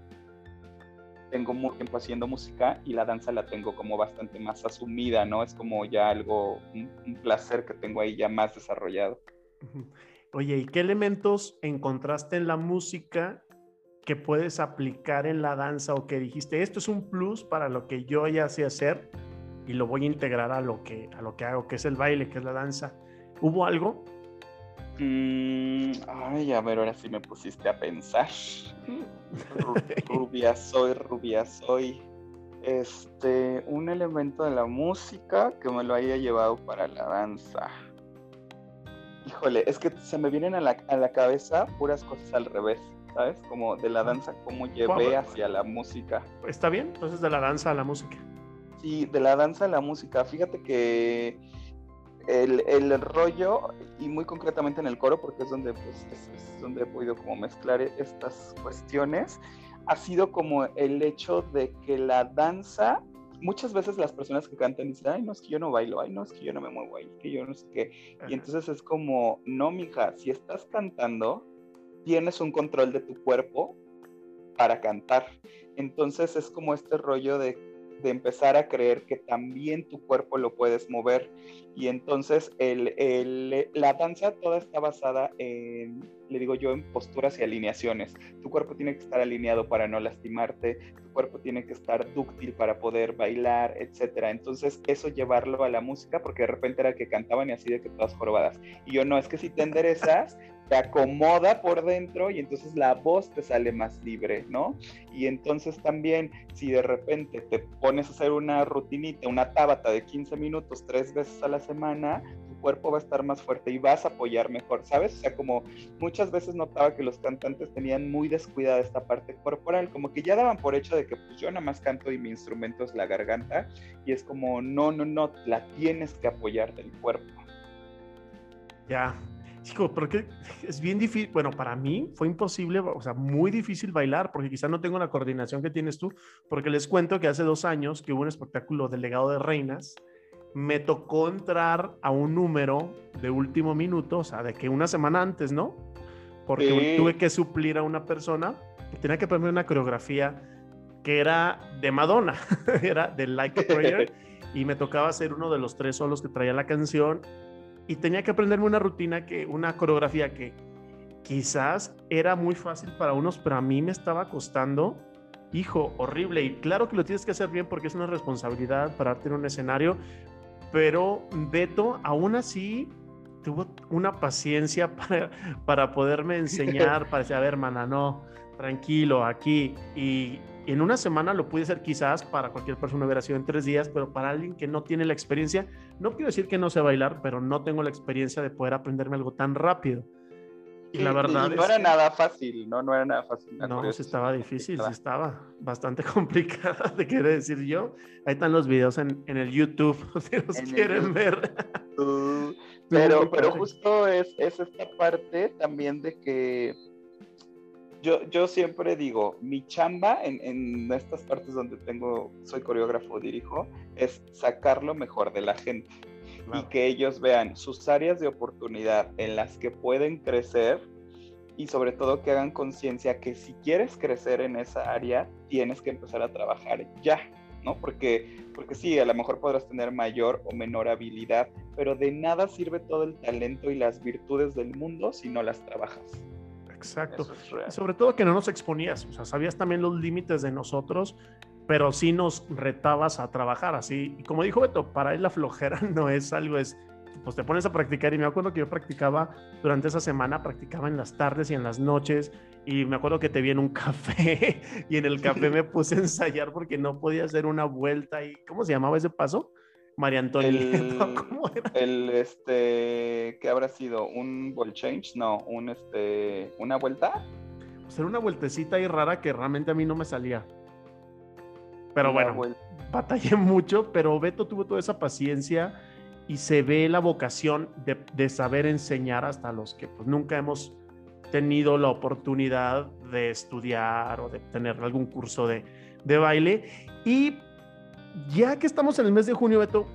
tengo mucho tiempo haciendo música y la danza la tengo como bastante más asumida, ¿no? Es como ya algo, un, placer que tengo ahí ya más desarrollado. Oye, ¿y qué elementos encontraste en la música que puedes aplicar en la danza o que dijiste, esto es un plus para lo que yo ya sé hacer y lo voy a integrar a lo que, a lo que hago, que es el baile, que es la danza? ¿Hubo algo? Mm, ay, a ver, ahora sí me pusiste a pensar. Rubia soy, rubia soy. Este, un elemento de la música que me lo haya llevado para la danza. Híjole, es que se me vienen a la, a la cabeza puras cosas al revés. ¿sabes? Como de la danza, cómo llevé hacia la música. Está bien, entonces de la danza a la música. Sí, de la danza a la música. Fíjate que el, el rollo, y muy concretamente en el coro, porque es donde, pues, es, donde he podido como mezclar estas cuestiones, ha sido como el hecho de que la danza muchas veces las personas que cantan dicen, ay, no es que yo no bailo, ay, no es que yo no me muevo, ay, que yo no sé qué. Y entonces es como, no, mija, si estás cantando, tienes un control de tu cuerpo para cantar. Entonces es como este rollo de, empezar a creer que también tu cuerpo lo puedes mover. Y entonces el, la danza toda está basada en, le digo yo, en posturas y alineaciones. Tu cuerpo tiene que estar alineado para no lastimarte, tu cuerpo tiene que estar dúctil para poder bailar, etc. Entonces eso llevarlo a la música, porque de repente era que cantaban y así de que todas jorobadas. Y yo no, es que si te enderezas, te acomoda por dentro y entonces la voz te sale más libre, ¿no? Y entonces también si de repente te pones a hacer una rutinita, una tábata de 15 minutos tres veces a la semana, cuerpo va a estar más fuerte y vas a apoyar mejor, ¿sabes? O sea, como muchas veces notaba que los cantantes tenían muy descuidada esta parte corporal, como que ya daban por hecho de que pues yo nada más canto y mi instrumento es la garganta y es como, no, no, no, la tienes que apoyar del cuerpo. Ya, Chico, porque es bien difícil, bueno, para mí fue imposible, o sea, muy difícil bailar, porque quizás no tengo la coordinación que tienes tú, porque les cuento que hace dos años que hubo un espectáculo del legado de reinas, me tocó entrar a un número de último minuto, o sea, de que una semana antes, ¿no? Porque tuve que suplir a una persona que tenía que ponerme una coreografía que era de Madonna, era de Like a Prayer, y me tocaba ser uno de los tres solos que traía la canción y tenía que aprenderme una rutina, que, una coreografía que quizás era muy fácil para unos, pero a mí me estaba costando, hijo, horrible. Y claro que lo tienes que hacer bien porque es una responsabilidad pararte en un escenario, pero Beto aún así tuvo una paciencia para, para poderme enseñar, para decir, a ver, hermana, no, tranquilo, aquí. Y, en una semana lo pude hacer quizás para cualquier persona hubiera sido en tres días, pero para alguien que no tiene la experiencia, no quiero decir que no sé bailar, pero no tengo la experiencia de poder aprenderme algo tan rápido. Y la verdad no era nada fácil, no, no era nada fácil. No, estaba difícil, sí estaba bastante complicada, te quiero decir yo. Ahí están los videos en, en el YouTube, si los quieren ver. pero, pero justo es, es esta parte también de que yo, yo siempre digo, mi chamba en, en, estas partes donde tengo, soy coreógrafo, dirijo, es sacar lo mejor de la gente y que ellos vean sus áreas de oportunidad en las que pueden crecer y sobre todo que hagan conciencia que si quieres crecer en esa área, tienes que empezar a trabajar ya, ¿no? Porque, porque sí, a lo mejor podrás tener mayor o menor habilidad, pero de nada sirve todo el talento y las virtudes del mundo si no las trabajas. Exacto. sobre todo que no nos exponías, o sea, sabías también los límites de nosotros, pero sí nos retabas a trabajar así. Y como dijo Beto, para él la flojera no es algo, es, pues te pones a practicar. Y me acuerdo que yo practicaba durante esa semana, practicaba en las tardes y en las noches. Y me acuerdo que te vi en un café y en el café me puse a ensayar porque no podía hacer una vuelta. ¿Y cómo se llamaba ese paso? María Antonia. El, ¿Cómo era? el este, ¿qué habrá sido? ¿Un ball change? No, un este, ¿una vuelta? Pues era una vueltecita ahí rara que realmente a mí no me salía. Pero bueno, batallé mucho, pero Beto tuvo toda esa paciencia y se ve la vocación de, de saber enseñar hasta los que pues, nunca hemos tenido la oportunidad de estudiar o de tener algún curso de, de baile. Y ya que estamos en el mes de junio, Beto,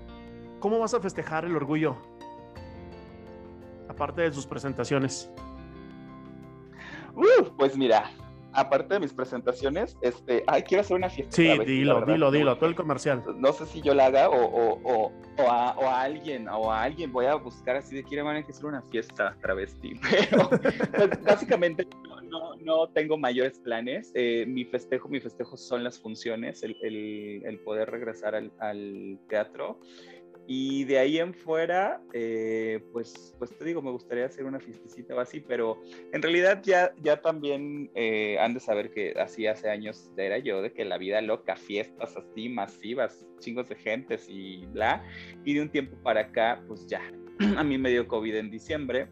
¿cómo vas a festejar el orgullo? Aparte de sus presentaciones. Uh, pues mira, aparte de mis presentaciones, este, ay, quiero hacer una fiesta. Sí, dilo, dilo, dilo, todo el comercial. No sé si yo la haga o, o, o, a, alguien, o a alguien voy a buscar así de quiero que hacer una fiesta travesti, pero pues, básicamente no, no, tengo mayores planes. Eh, mi festejo, mi festejo son las funciones, el, el, el poder regresar al, al teatro. Y de ahí en fuera, eh, pues, pues te digo, me gustaría hacer una fiestecita o así, pero en realidad ya, ya también eh, han de saber que así hace años era yo, de que la vida loca, fiestas así masivas, chingos de gentes y bla. Y de un tiempo para acá, pues ya, a mí me dio COVID en diciembre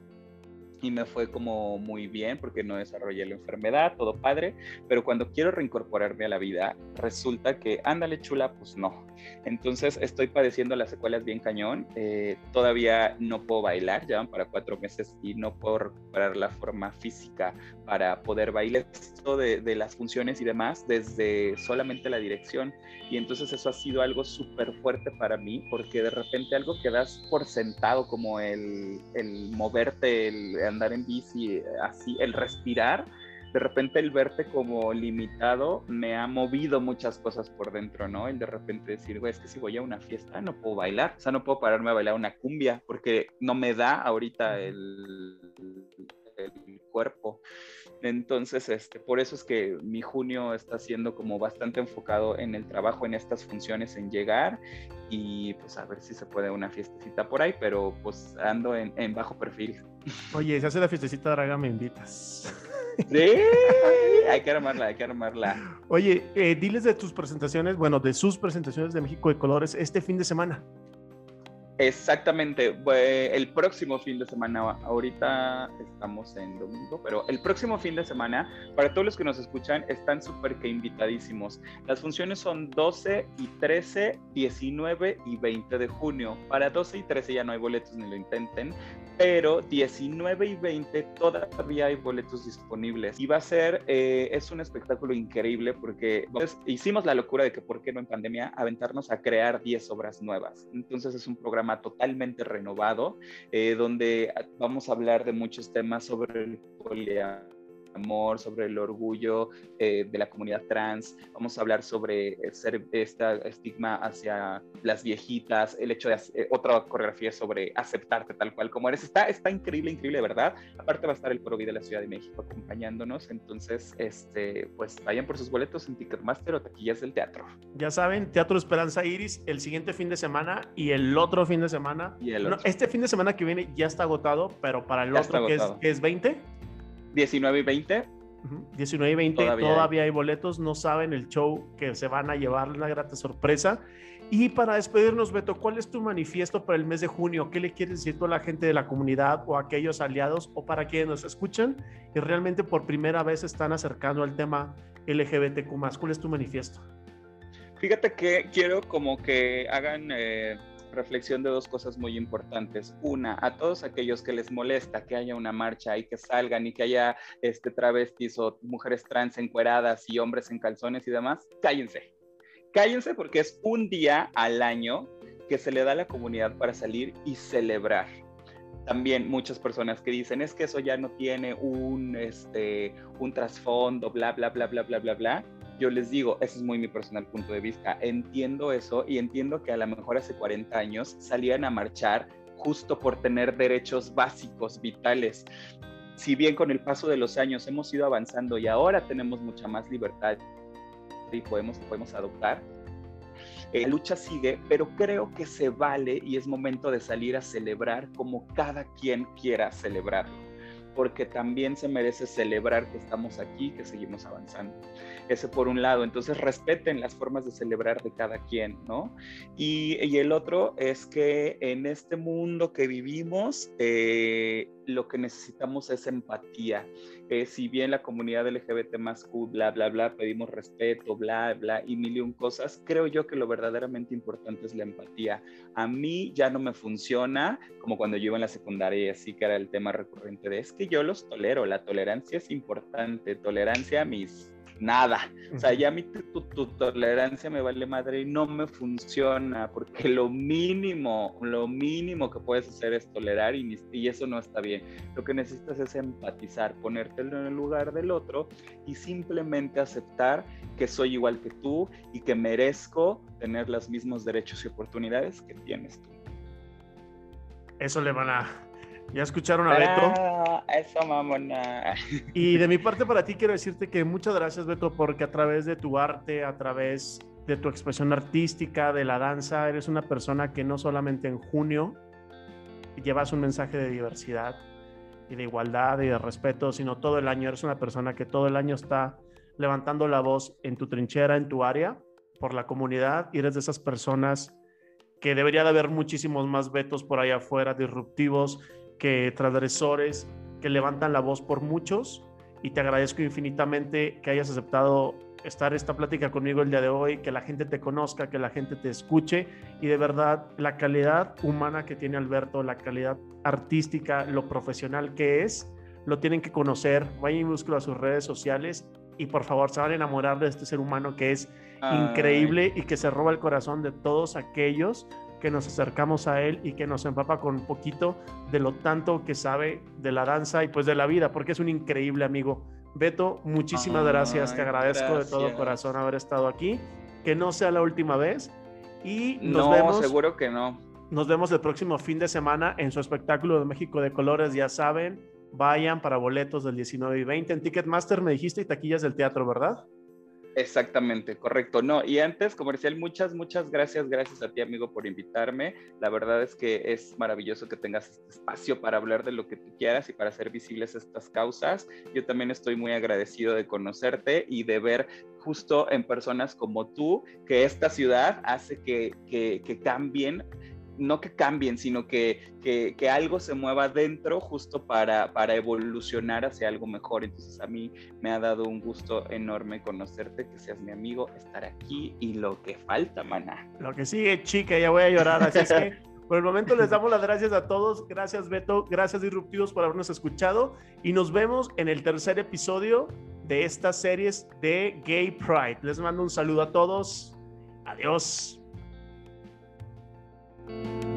y me fue como muy bien porque no desarrollé la enfermedad, todo padre, pero cuando quiero reincorporarme a la vida, resulta que, ándale chula, pues no. Entonces estoy padeciendo las secuelas bien cañón, eh, todavía no puedo bailar, ya van para cuatro meses y no puedo recuperar la forma física para poder bailar esto de, de las funciones y demás desde solamente la dirección. Y entonces eso ha sido algo súper fuerte para mí porque de repente algo que das por sentado como el, el moverte, el andar en bici, así, el respirar, de repente el verte como limitado me ha movido muchas cosas por dentro, ¿no? El de repente decir, güey, es que si voy a una fiesta no puedo bailar, o sea, no puedo pararme a bailar una cumbia porque no me da ahorita el, el cuerpo. Entonces, este, por eso es que mi junio está siendo como bastante enfocado en el trabajo, en estas funciones, en llegar y pues a ver si se puede una fiestecita por ahí, pero pues ando en, bajo perfil. Oye, si hace la fiestecita, Draga, me invitas. Sí, hay que armarla, hay que armarla. Oye, eh, diles de tus presentaciones, bueno, de sus presentaciones de México de Colores este fin de semana. Exactamente, el próximo fin de semana, ahorita estamos en domingo, pero el próximo fin de semana, para todos los que nos escuchan, están súper que invitadísimos. Las funciones son 12 y 13, 19 y 20 de junio. Para 12 y 13 ya no hay boletos ni lo intenten, pero 19 y 20 todavía hay boletos disponibles. Y va a ser, eh, es un espectáculo increíble porque hicimos la locura de que, ¿por qué no en pandemia? Aventarnos a crear 10 obras nuevas. Entonces es un programa totalmente renovado, eh, donde vamos a hablar de muchos temas sobre el poliamor amor, sobre el orgullo eh, de la comunidad trans, vamos a hablar sobre ser este estigma hacia las viejitas, el hecho de eh, otra coreografía sobre aceptarte tal cual como eres. Está, está increíble, increíble, ¿verdad? Aparte va a estar el Pro de la Ciudad de México acompañándonos, entonces, este, pues vayan por sus boletos en Ticketmaster o taquillas del teatro. Ya saben, Teatro Esperanza Iris el siguiente fin de semana y el otro fin de semana. Y el este fin de semana que viene ya está agotado, pero para el otro que es, que es 20. 19 y 20. 19 y 20 todavía, hay. boletos, no saben el show que se van a llevar, una grata sorpresa. Y para despedirnos, Beto, ¿cuál es tu manifiesto para el mes de junio? ¿Qué le quieres decir a la gente de la comunidad o a aquellos aliados o para quienes nos escuchan y realmente por primera vez están acercando al tema LGBTQ+. ¿Cuál es tu manifiesto? Fíjate que quiero como que hagan... Eh, reflexión de dos cosas muy importantes. Una, a todos aquellos que les molesta que haya una marcha y que salgan y que haya este, travestis o mujeres trans encueradas y hombres en calzones y demás, cállense. Cállense porque es un día al año que se le da a la comunidad para salir y celebrar también muchas personas que dicen es que eso ya no tiene un, este, un trasfondo, bla, bla, bla, bla, bla, bla, bla yo les digo, ese es muy mi personal punto de vista, entiendo eso y entiendo que a lo mejor hace 40 años salían a marchar justo por tener derechos básicos, vitales. Si bien con el paso de los años hemos ido avanzando y ahora tenemos mucha más libertad y podemos, podemos adoptar, eh, la lucha sigue, pero creo que se vale y es momento de salir a celebrar como cada quien quiera celebrarlo porque también se merece celebrar que estamos aquí, que seguimos avanzando. Ese por un lado, entonces respeten las formas de celebrar de cada quien, ¿no? Y, el otro es que en este mundo que vivimos, eh, lo que necesitamos es empatía. Eh, si bien la comunidad LGBT más bla, bla, bla, pedimos respeto, bla, bla, y mil y un cosas, creo yo que lo verdaderamente importante es la empatía. A mí ya no me funciona como cuando yo iba en la secundaria y así que era el tema recurrente de es que yo los tolero, la tolerancia es importante, tolerancia a mis nada. O sea, ya mi, tu, tolerancia me vale madre y no me funciona, porque lo mínimo, lo mínimo que puedes hacer es tolerar y, y eso no está bien. Lo que necesitas es empatizar, ponértelo en el lugar del otro y simplemente aceptar que soy igual que tú y que merezco tener los mismos derechos y oportunidades que tienes tú. Eso le van a ya escucharon a Beto. Ah, eso, mamona. Y de mi parte para ti quiero decirte que muchas gracias, Beto, porque a través de tu arte, a través de tu expresión artística, de la danza, eres una persona que no solamente en junio llevas un mensaje de diversidad y de igualdad y de respeto, sino todo el año. Eres una persona que todo el año está levantando la voz en tu trinchera, en tu área, por la comunidad, y eres de esas personas que debería de haber muchísimos más vetos por ahí afuera, disruptivos, que transgresores que levantan la voz por muchos y te agradezco infinitamente que hayas aceptado estar esta plática conmigo el día de hoy, que la gente te conozca, que la gente te escuche y de verdad la calidad humana que tiene Alberto, la calidad artística, lo profesional que es, lo tienen que conocer. Vayan y búsquelo a sus redes sociales y por favor se van a enamorar de este ser humano que es increíble y que se roba el corazón de todos aquellos que nos acercamos a él y que nos empapa con un poquito de lo tanto que sabe de la danza y pues de la vida, porque es un increíble amigo. Beto, muchísimas gracias, te agradezco de todo corazón haber estado aquí, que no sea la última vez y nos no, vemos. seguro que no. Nos vemos el próximo fin de semana en su espectáculo de México de Colores, ya saben, vayan para boletos del 19 y 20 en Ticketmaster, me dijiste, y taquillas del teatro, ¿verdad? Exactamente, correcto. No, y antes, comercial, muchas, muchas gracias, gracias a ti, amigo, por invitarme. La verdad es que es maravilloso que tengas este espacio para hablar de lo que tú quieras y para hacer visibles estas causas. Yo también estoy muy agradecido de conocerte y de ver justo en personas como tú que esta ciudad hace que, que, que cambien no que cambien, sino que, que, algo se mueva dentro justo para, para evolucionar hacia algo mejor. Entonces a mí me ha dado un gusto enorme conocerte, que seas mi amigo, estar aquí y lo que falta, maná. Lo que sigue, chica, ya voy a llorar, así es que... Por el momento les damos las gracias a todos. Gracias Beto, gracias Disruptivos por habernos escuchado y nos vemos en el tercer episodio de estas series de Gay Pride. Les mando un saludo a todos. Adiós. Thank you